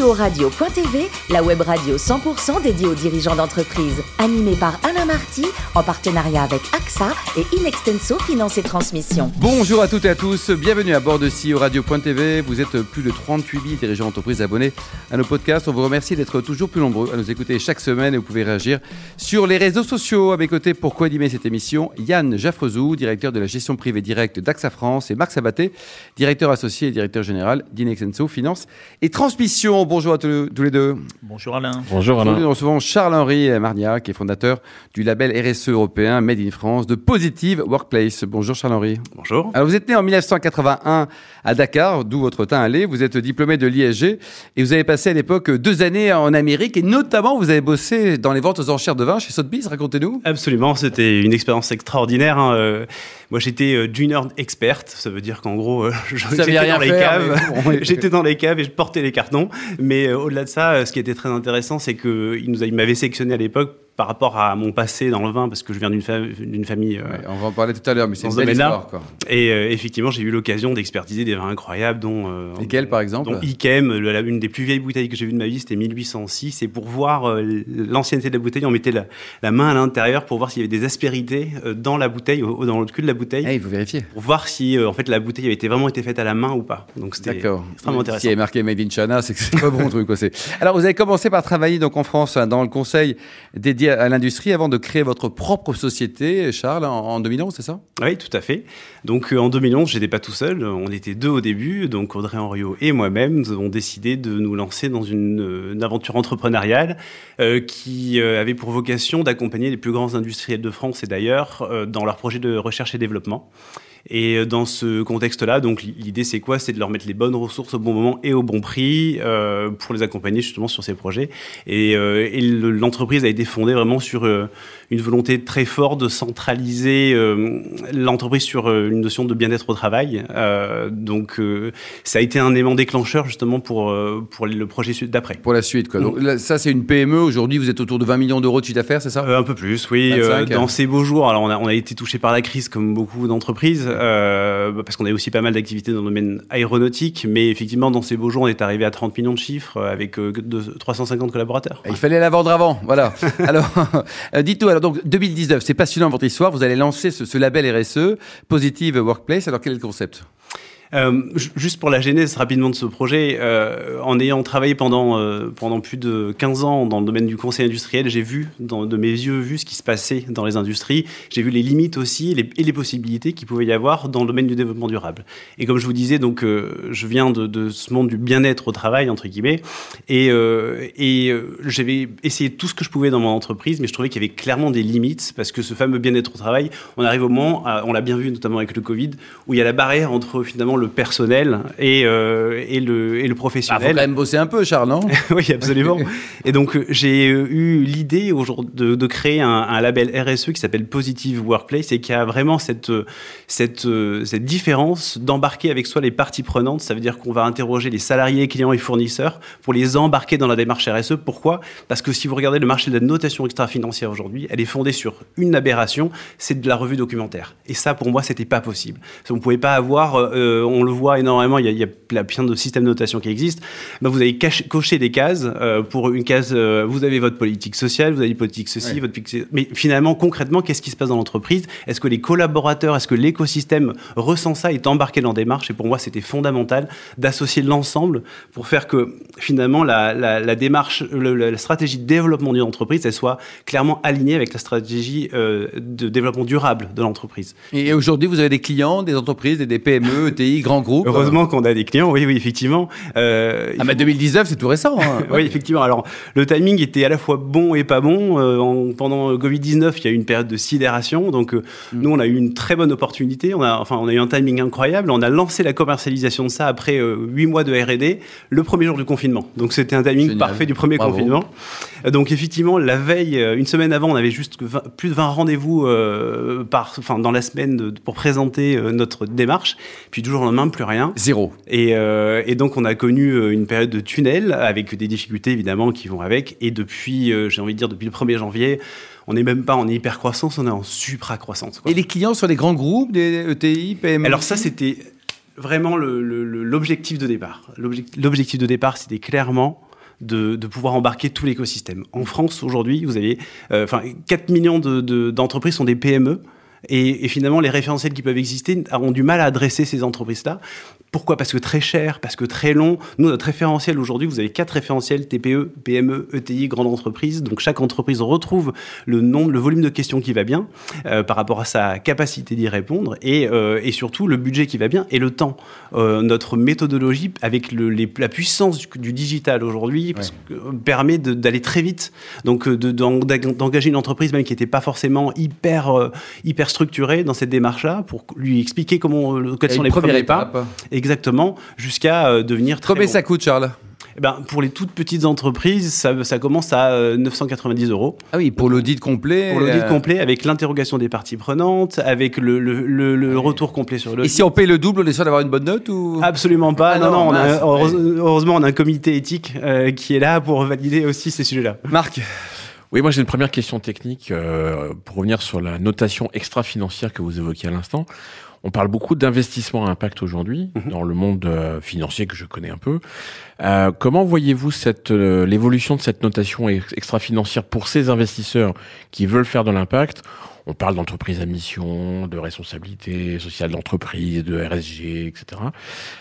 CEO-radio.tv, la web radio 100% dédiée aux dirigeants d'entreprise. Animée par Alain Marty, en partenariat avec AXA et Inextenso Finance et Transmission. Bonjour à toutes et à tous, bienvenue à bord de CEO Radio.tv. Vous êtes plus de 38 000 dirigeants d'entreprise abonnés à nos podcasts. On vous remercie d'être toujours plus nombreux à nous écouter chaque semaine et vous pouvez réagir sur les réseaux sociaux. À mes côtés, pour co-animer cette émission, Yann Jaffrezou, directeur de la gestion privée directe d'AXA France, et Marc Sabaté, directeur associé et directeur général d'Inexenso Finance et Transmission. Bonjour à tous, les deux. Bonjour Alain. Bonjour Alain. Nous recevons Charles-Henri Marnia, qui est fondateur du label RSE européen Made in France de Positive Workplace. Bonjour Charles-Henri. Bonjour. Alors vous êtes né en 1981 à Dakar, d'où votre teint allé. Vous êtes diplômé de l'ISG et vous avez passé à l'époque deux années en Amérique et notamment vous avez bossé dans les ventes aux enchères de vin chez Sotheby's. Racontez-nous. Absolument, c'était une expérience extraordinaire. Hein. Euh, moi, j'étais euh, junior expert. Ça veut dire qu'en gros, euh, j'étais dans les caves. j'étais dans les caves et je portais les cartons. Mais au-delà de ça, ce qui était très intéressant, c'est qu'il m'avait sélectionné à l'époque par rapport à mon passé dans le vin, parce que je viens d'une famille. Euh, on va en parler tout à l'heure, mais c'est une belle histoire. Quoi. Et euh, effectivement, j'ai eu l'occasion d'expertiser des vins incroyables, dont. Euh, Lesquels, par exemple Dont Ikem, une des plus vieilles bouteilles que j'ai vues de ma vie, c'était 1806. Et pour voir l'ancienneté de la bouteille, on mettait la, main à l'intérieur pour voir s'il y avait des aspérités dans la bouteille, dans le cul de la bouteille. Ah, il faut vérifier. Pour voir si, en fait, la bouteille avait été vraiment été faite à la main ou pas. Donc c'était extrêmement intéressant. Si il y marqué Made in China, c'est que c'est pas bon truc. Aussi. Alors, vous avez commencé par travailler donc en France hein, dans le conseil dédié à l'industrie avant de créer votre propre société, Charles, en, 2011, c'est ça? Oui, tout à fait. Donc euh, en 2011, j'étais pas tout seul, on était deux au début, donc Audrey Henriot et moi-même, nous avons décidé de nous lancer dans une, euh, aventure entrepreneuriale euh, qui avait pour vocation d'accompagner les plus grands industriels de France et d'ailleurs dans leurs projets de recherche et développement. Et euh, dans ce contexte-là, donc l'idée c'est quoi? C'est de leur mettre les bonnes ressources au bon moment et au bon prix euh, pour les accompagner justement sur ces projets. Et, euh, et l'entreprise a été fondée vraiment sur euh, une volonté très forte de centraliser euh, l'entreprise sur une notion de bien-être au travail. donc ça a été un élément déclencheur justement pour pour le projet d'après. Pour la suite, quoi. Donc là, ça c'est une PME. Aujourd'hui, vous êtes autour de 20 millions d'euros de chiffre d'affaires, c'est ça? Un peu plus, oui. dans ces beaux jours, alors on a, on a été touché par la crise comme beaucoup d'entreprises. Euh, parce qu'on a aussi pas mal d'activités dans le domaine aéronautique, mais effectivement, dans ces beaux jours, on est arrivé à 30 millions de chiffres avec euh, 350 collaborateurs. Il fallait la vendre avant, voilà. alors, euh, dites-nous, alors donc 2019, c'est passionnant votre histoire, vous allez lancer ce, ce label RSE, Positive Workplace, alors quel est le concept? Euh, juste pour la genèse rapidement de ce projet, euh, en ayant travaillé pendant, euh, pendant plus de 15 ans dans le domaine du conseil industriel, j'ai vu dans, de mes yeux vu ce qui se passait dans les industries. J'ai vu les limites aussi et les possibilités qu'il pouvait y avoir dans le domaine du développement durable. Et comme je vous disais, donc je viens de, ce monde du bien-être au travail entre guillemets, et, et j'avais essayé tout ce que je pouvais dans mon entreprise, mais je trouvais qu'il y avait clairement des limites parce que ce fameux bien-être au travail, on arrive au moment, on l'a bien vu notamment avec le Covid, où il y a la barrière entre finalement le personnel et, euh, et, le, et le professionnel. Il ah, faut quand même bosser un peu, Charles, non Oui, absolument. et donc, euh, j'ai eu l'idée de, de créer un, un, label RSE qui s'appelle Positive Workplace et qui a vraiment cette, cette, cette différence d'embarquer avec soi les parties prenantes. Ça veut dire qu'on va interroger les salariés, clients et fournisseurs pour les embarquer dans la démarche RSE. Pourquoi? Parce que si vous regardez le marché de la notation extra-financière aujourd'hui, elle est fondée sur une aberration, c'est de la revue documentaire. Et ça, pour moi, c'était pas possible. On ne pouvait pas avoir, euh, on le voit énormément, il y a, il y a plein de systèmes de notation qui existent, ben vous allez cocher des cases. Euh, pour une case, euh, vous avez votre politique sociale, vous avez politique ceci, votre politique... Mais finalement, concrètement, qu'est-ce qui se passe dans l'entreprise? Est-ce que les collaborateurs, est-ce que l'écosystème ressent ça, est embarqué dans des démarche Et pour moi, c'était fondamental d'associer l'ensemble pour faire que finalement, la, la, la démarche, le, la stratégie de développement d'une entreprise, elle soit clairement alignée avec la stratégie euh, de développement durable de l'entreprise. Et aujourd'hui, vous avez des clients, des entreprises, des PME, ETI, grands groupes Heureusement qu'on a des clients, oui, oui, effectivement. Euh, ah, mais 2019, c'est tout récent. Hein. oui, effectivement. Alors, le timing était à la fois bon et pas bon. Euh, en, pendant Covid-19, il y a eu une période de sidération. Donc, euh, mm. nous, on a eu une très bonne opportunité. On a, enfin, on a eu un timing incroyable. On a lancé la commercialisation de ça après euh, huit mois de R&D, le premier jour du confinement. Donc, c'était un timing parfait du premier confinement. Donc, effectivement, la veille, une semaine avant, on avait juste plus de 20 rendez-vous par, enfin, dans la semaine de, pour présenter notre démarche. Puis, toujours le lendemain, plus rien. Zéro. Et, euh, et, donc, on a connu euh, une période de tunnel avec des difficultés évidemment qui vont avec. Et depuis, euh, j'ai envie de dire, depuis le 1er janvier, on n'est même pas en hyper croissance, on est en supra croissance. Et les clients sont des grands groupes, des ETI, PME Alors ça, c'était vraiment l'objectif de départ. L'objectif de départ, c'était clairement de, de pouvoir embarquer tout l'écosystème. En France, aujourd'hui, vous avez euh, enfin 4 millions d'entreprises de, sont des PME. Et, et, finalement, les référentiels qui peuvent exister ont du mal à adresser ces entreprises-là. Pourquoi? Parce que très cher, parce que très long. Nous, notre référentiel aujourd'hui, vous avez quatre référentiels TPE, PME, ETI, grande entreprise. Donc chaque entreprise retrouve le nombre, le volume de questions qui va bien euh, par rapport à sa capacité d'y répondre et, euh, et, surtout le budget qui va bien et le temps. Euh, notre méthodologie avec le, les, la puissance du, du digital aujourd'hui ouais. permet d'aller très vite. Donc d'engager une entreprise même qui n'était pas forcément hyper hyper structurée dans cette démarche-là pour lui expliquer comment quels sont les premiers pas. Exactement, jusqu'à euh, devenir très. Combien bon. ça coûte, Charles? Eh ben, pour les toutes petites entreprises, ça, ça commence à euh, 990 euros. Ah oui, pour l'audit complet. Pour l'audit euh... complet, avec l'interrogation des parties prenantes, avec le, le, le, le retour complet sur le. Et si on paye le double, on est sûr d'avoir une bonne note ou? Absolument pas. Ah non, non, on a, heureusement, on a un comité éthique euh, qui est là pour valider aussi ces sujets-là. Marc. Oui, moi j'ai une première question technique euh, pour revenir sur la notation extra-financière que vous évoquiez à l'instant. On parle beaucoup d'investissement à impact aujourd'hui mmh. dans le monde euh, financier que je connais un peu. Euh, comment voyez-vous cette euh, l'évolution de cette notation extra-financière pour ces investisseurs qui veulent faire de l'impact? On parle d'entreprise à mission, de responsabilité sociale d'entreprise, de RSG, etc.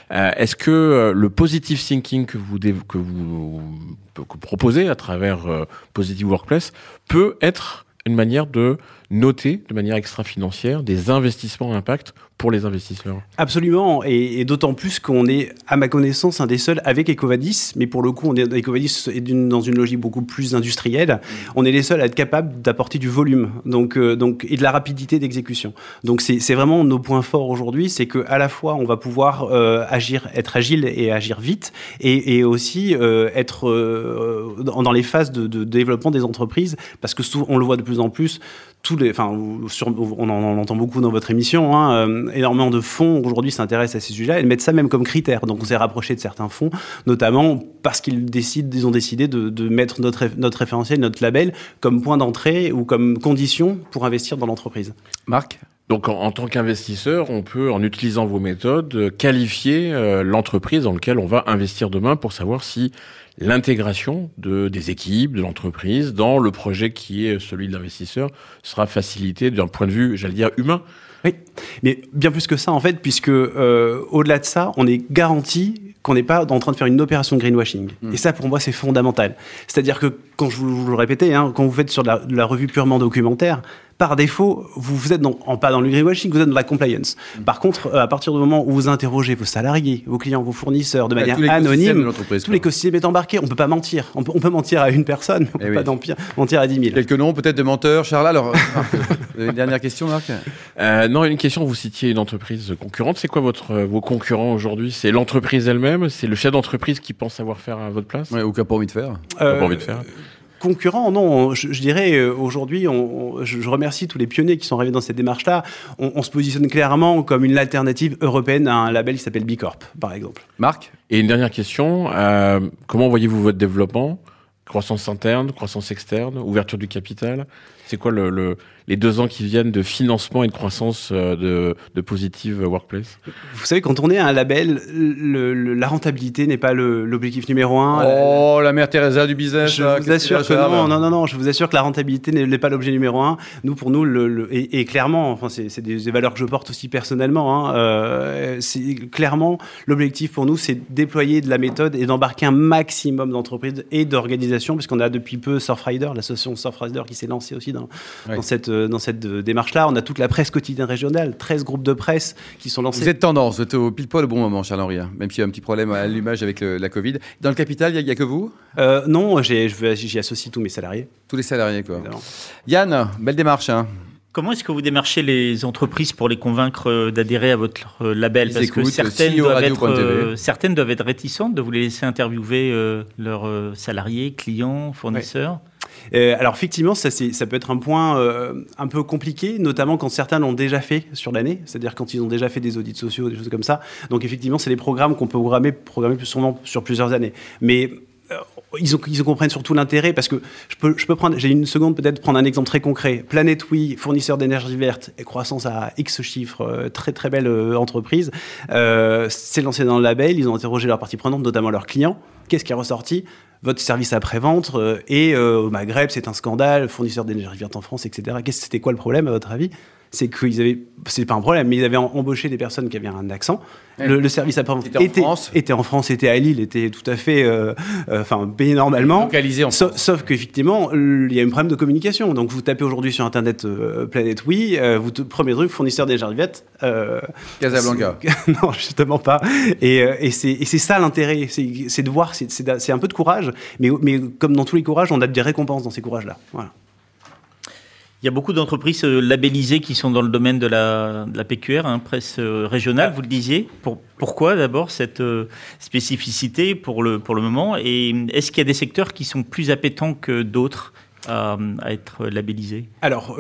Est-ce que le positive thinking que vous, que vous, que proposez à travers Positive Workplace peut être une manière de noter de manière extra-financière des investissements à impact pour les investisseurs Absolument, et, d'autant plus qu'on est, à ma connaissance, un des seuls avec Ecovadis, mais pour le coup, on est, Ecovadis est dans une logique beaucoup plus industrielle. On est les seuls à être capables d'apporter du volume donc, euh, donc, et de la rapidité d'exécution. Donc c'est vraiment nos points forts aujourd'hui, c'est qu'à la fois, on va pouvoir euh, agir, être agile et agir vite, et, aussi euh, être dans, les phases de, de, développement des entreprises, parce que on le voit de plus en plus, tous les, enfin, on, en, entend beaucoup dans votre émission, hein, euh, énormément de fonds aujourd'hui s'intéressent à ces sujets-là et mettent ça même comme critère. Donc on s'est rapproché de certains fonds, notamment parce qu'ils décident, ils ont décidé de, de mettre notre, notre référentiel, notre label comme point d'entrée ou comme condition pour investir dans l'entreprise. Marc? Donc, en, en tant qu'investisseur, on peut, en utilisant vos méthodes, qualifier euh, l'entreprise dans laquelle on va investir demain pour savoir si l'intégration de, des équipes, de l'entreprise dans le projet qui est celui de l'investisseur sera facilitée d'un point de vue, j'allais dire, humain. Oui, mais bien plus que ça en fait, puisque euh, au-delà de ça, on est garanti qu'on n'est pas en train de faire une opération de greenwashing. Mmh. Et ça, pour moi, c'est fondamental. C'est-à-dire que, quand je vous, vous le répétais, hein, quand vous faites sur de la, de la revue purement documentaire, par défaut, vous, vous êtes dans, en, pas dans le greenwashing, vous êtes dans la compliance. Mmh. Par contre, à partir du moment où vous interrogez vos salariés, vos clients, vos fournisseurs de manière tout anonyme, tout l'écosystème est embarqué. On peut pas mentir. On peut, on peut mentir à une personne, mais on Eh peut oui. pas mentir à 10 000. Quelques noms peut-être de menteurs. Charles, alors, une dernière question, Marc? Euh, Non, une question, vous citiez une entreprise concurrente. C'est quoi votre, vos concurrents aujourd'hui? C'est l'entreprise elle-même? C'est le chef d'entreprise qui pense savoir faire à votre place? Ouais, Ou qui n'a pas envie de faire euh, pas envie de faire? Concurrents, non. Je, je dirais euh, aujourd'hui, je, je, remercie tous les pionniers qui sont arrivés dans cette démarche-là. On, on, se positionne clairement comme une alternative européenne à un label qui s'appelle B Corp, par exemple. Marc Et une dernière question euh, comment voyez-vous votre développement? Croissance interne, croissance externe, ouverture du capital? C'est quoi le, le, les deux ans qui viennent de financement et de croissance euh, de, de Positive Workplace? Vous savez, quand on est un label, le, le, la rentabilité n'est pas l'objectif numéro un. Oh, la mère Teresa du business. Je là, vous assure que non, non, non, non, je vous assure que la rentabilité n'est pas l'objet numéro un. Nous, pour nous, le, et, et, clairement, enfin, c'est des, des, valeurs que je porte aussi personnellement. Hein, euh, c'est clairement l'objectif pour nous, c'est déployer de la méthode et d'embarquer un maximum d'entreprises et d'organisations, puisqu'on a depuis peu Surfrider, l'association Surfrider qui s'est lancée aussi dans, oui. dans cette dans cette démarche-là. On a toute la presse quotidienne régionale, 13 groupes de presse qui sont lancés. Vous êtes tendance, vous êtes au pile poil au bon moment, Charles-Henri, hein, même s'il y a un petit problème à l'allumage avec le, la Covid. Dans le capital, il n'y a, a, que vous? Euh, Non, j'y associe tous mes salariés. Tous les salariés, quoi. Évidemment. Yann, belle démarche. Hein. Comment est-ce que vous démarchez les entreprises pour les convaincre d'adhérer à votre label? Ils Parce écoutent, que certaines doivent, être, euh, certaines doivent être réticentes de vous les laisser interviewer euh, leurs euh, salariés, clients, fournisseurs. Ouais. Euh, alors effectivement, ça, peut être un point euh, un peu compliqué, notamment quand certains l'ont déjà fait sur l'année, c'est-à-dire quand ils ont déjà fait des audits sociaux, des choses comme ça. Donc effectivement, c'est des programmes qu'on peut programmer, plus souvent sur plusieurs années. Mais ils, ont, ils comprennent surtout l'intérêt parce que je peux, prendre, j'ai une seconde peut-être prendre un exemple très concret. Planète fournisseur d'énergie verte et croissance à X chiffres, euh, très très belle euh, entreprise, euh, s'est lancé dans le label. Ils ont interrogé leurs parties prenantes, notamment leurs clients. Qu'est-ce qui est ressorti? Votre service après-vente et au Maghreb, c'est un scandale, fournisseur d'énergie verte en France, etc. C'était quoi le problème à votre avis? C'est qu'ils avaient, c'est pas un problème, mais ils avaient embauché des personnes qui avaient un accent. Le, service après-vente était, était, en France, était en France, était à Lille, était tout à fait, euh, euh, enfin payé normalement. Localisé en France. Sauf, qu'effectivement, il y a un problème de communication. Donc vous tapez aujourd'hui sur internet euh, Planète Oui, vous premier truc fournisseur des jardivettes. Casablanca. non, justement pas. Et, et c'est ça l'intérêt, c'est de voir, c'est un peu de courage, mais, mais comme dans tous les courages, on a des récompenses dans ces courages-là. Voilà. Il y a beaucoup d'entreprises euh, labellisées qui sont dans le domaine de la, de la PQR, hein, presse euh, régionale, vous le disiez. Pour, pourquoi d'abord cette euh, spécificité pour le, pour le moment? Et est-ce qu'il y a des secteurs qui sont plus appétants que d'autres à, être labellisé Alors,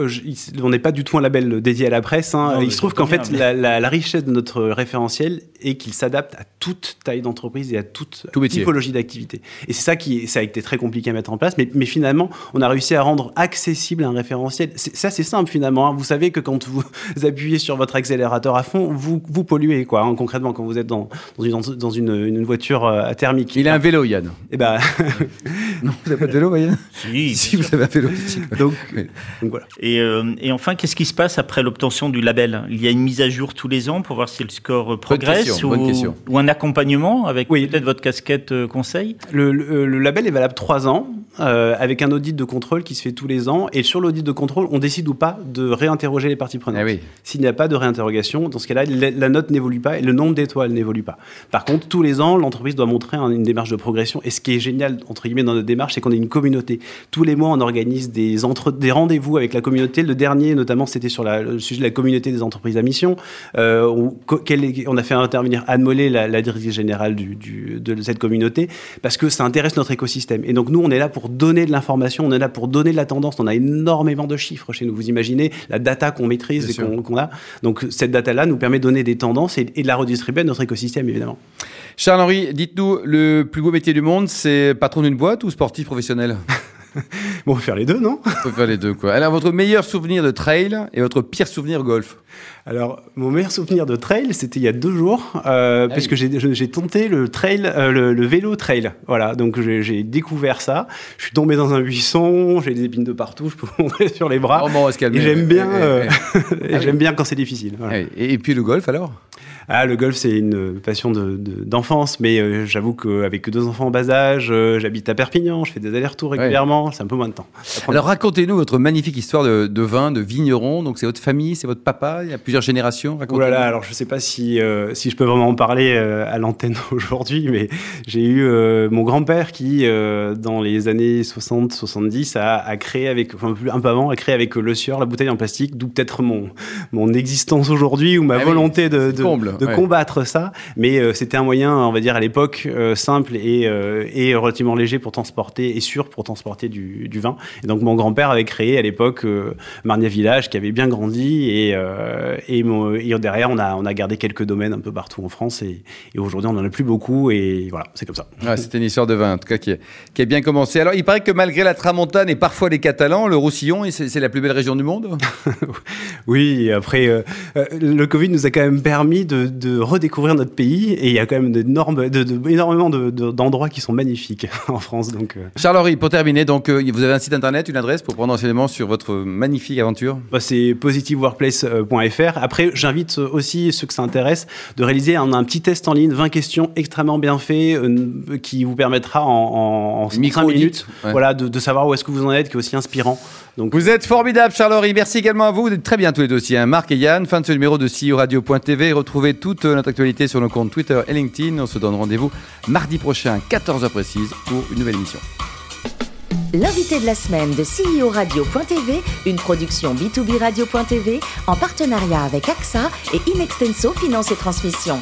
on n'est pas du tout un label dédié à la presse. Hein. Il se trouve qu'en fait, la, richesse de notre référentiel est qu'il s'adapte à toute taille d'entreprise et à toute typologie d'activité. Et c'est ça qui ça a été très compliqué à mettre en place, mais, mais, finalement, on a réussi à rendre accessible un référentiel. Ça, c'est simple finalement. Hein. Vous savez que quand vous appuyez sur votre accélérateur à fond, vous, vous polluez, quoi, hein, concrètement, quand vous êtes dans, dans, une, dans une, une voiture euh, thermique. Il a un vélo, Yann. Eh ben... non, vous n'avez pas de vélo, Yann? Si, vous donc, voilà. Et, euh, et enfin, qu'est-ce qui se passe après l'obtention du label? Il y a une mise à jour tous les ans pour voir si le score progresse ou, ou, un accompagnement avec oui. peut-être votre casquette euh, conseil le, le, label est valable trois ans euh, avec un audit de contrôle qui se fait tous les ans. Et sur l'audit de contrôle, on décide ou pas de réinterroger les parties prenantes. Eh S'il n'y a pas de réinterrogation, dans ce cas-là, la note n'évolue pas et le nombre d'étoiles n'évolue pas. Par contre, tous les ans, l'entreprise doit montrer une démarche de progression. Et ce qui est génial, entre guillemets, dans notre démarche, c'est qu'on est une communauté. Tous les mois, on organise des, entre, des rendez-vous avec la communauté. Le dernier, notamment, c'était sur la, le sujet de la communauté des entreprises à mission. Euh, on, on, a fait intervenir Anne Mollet, la, la directrice générale du, du, de cette communauté, parce que ça intéresse notre écosystème. Et donc, nous, on est là pour donner de l'information, on est là pour donner de la tendance. On a énormément de chiffres chez nous. Vous imaginez la data qu'on maîtrise et qu'on a. Donc, cette data-là nous permet de donner des tendances et, et de la redistribuer à notre écosystème, évidemment. Charles-Henri, dites-nous, le plus beau métier du monde, c'est patron d'une boîte ou sportif professionnel? bon, on peut faire les deux, non? On peut faire les deux, quoi. Alors, votre meilleur souvenir de trail et votre pire souvenir golf? Alors, mon meilleur souvenir de trail, c'était il y a deux jours, euh, ah puisque j'ai tenté le trail, euh, le, vélo trail. Voilà, donc j'ai découvert ça. Je suis tombé dans un buisson, j'ai des épines de partout, je peux monter sur les bras. Oh, et j'aime bien, euh, ah j'aime bien quand c'est difficile. Et, et puis le golf, alors? Ah, le golf, c'est une passion d'enfance, de, mais euh, j'avoue qu'avec deux enfants en bas âge, euh, j'habite à Perpignan, je fais des allers-retours régulièrement, c'est un peu moins de temps. Alors racontez-nous votre magnifique histoire de, vin, de vigneron. Donc c'est votre famille, c'est votre papa, il y a plusieurs générations. Oh là là, alors je ne sais pas si, euh, si je peux vraiment en parler à l'antenne aujourd'hui, mais j'ai eu mon grand-père qui, dans les années 60-70, a, a, créé avec, enfin un peu avant, a créé avec le sieur la bouteille en plastique, d'où peut-être mon, mon existence aujourd'hui ou ma ah volonté de, de, de combattre ça, mais euh, c'était un moyen, on va dire à l'époque, euh, simple et, euh, et, relativement léger pour transporter et sûr pour transporter du, du vin. Et donc mon grand-père avait créé à l'époque Marnia Village, qui avait bien grandi, et, et, et, derrière on a, on a gardé quelques domaines un peu partout en France, et, aujourd'hui on en a plus beaucoup, et voilà, c'est comme ça. c'était une histoire de vin, en tout cas, qui, qui a bien commencé. Alors il paraît que malgré la Tramontane et parfois les Catalans, le Roussillon, c'est la plus belle région du monde Oui, après, le Covid nous a quand même permis de de redécouvrir notre pays et il y a quand même de, de, énormément d'endroits qui sont magnifiques en France. Donc, euh. Charles-Henri, pour terminer, donc, euh, vous avez un site internet, une adresse pour prendre enseignement sur votre magnifique aventure? Bah, C'est positiveworkplace.fr. Après, j'invite aussi ceux que ça intéresse de réaliser un, un, petit test en ligne, 20 questions extrêmement bien fait, euh, qui vous permettra en, en 5 minutes voilà, de, savoir où est-ce que vous en êtes, qui est aussi inspirant. Donc, vous êtes formidable, Charles-Henri. Merci également à vous. Vous êtes très bien tous les dossiers. Hein. Marc et Yann, fin de ce numéro de CEO Radio.tv. Toute notre actualité sur nos comptes Twitter et LinkedIn. On se donne rendez-vous mardi prochain, 14h précise, pour une nouvelle émission. L'invité de la semaine de CEO Radio.tv, une production B2B Radio.tv en partenariat avec AXA et Inextenso Finance et Transmission.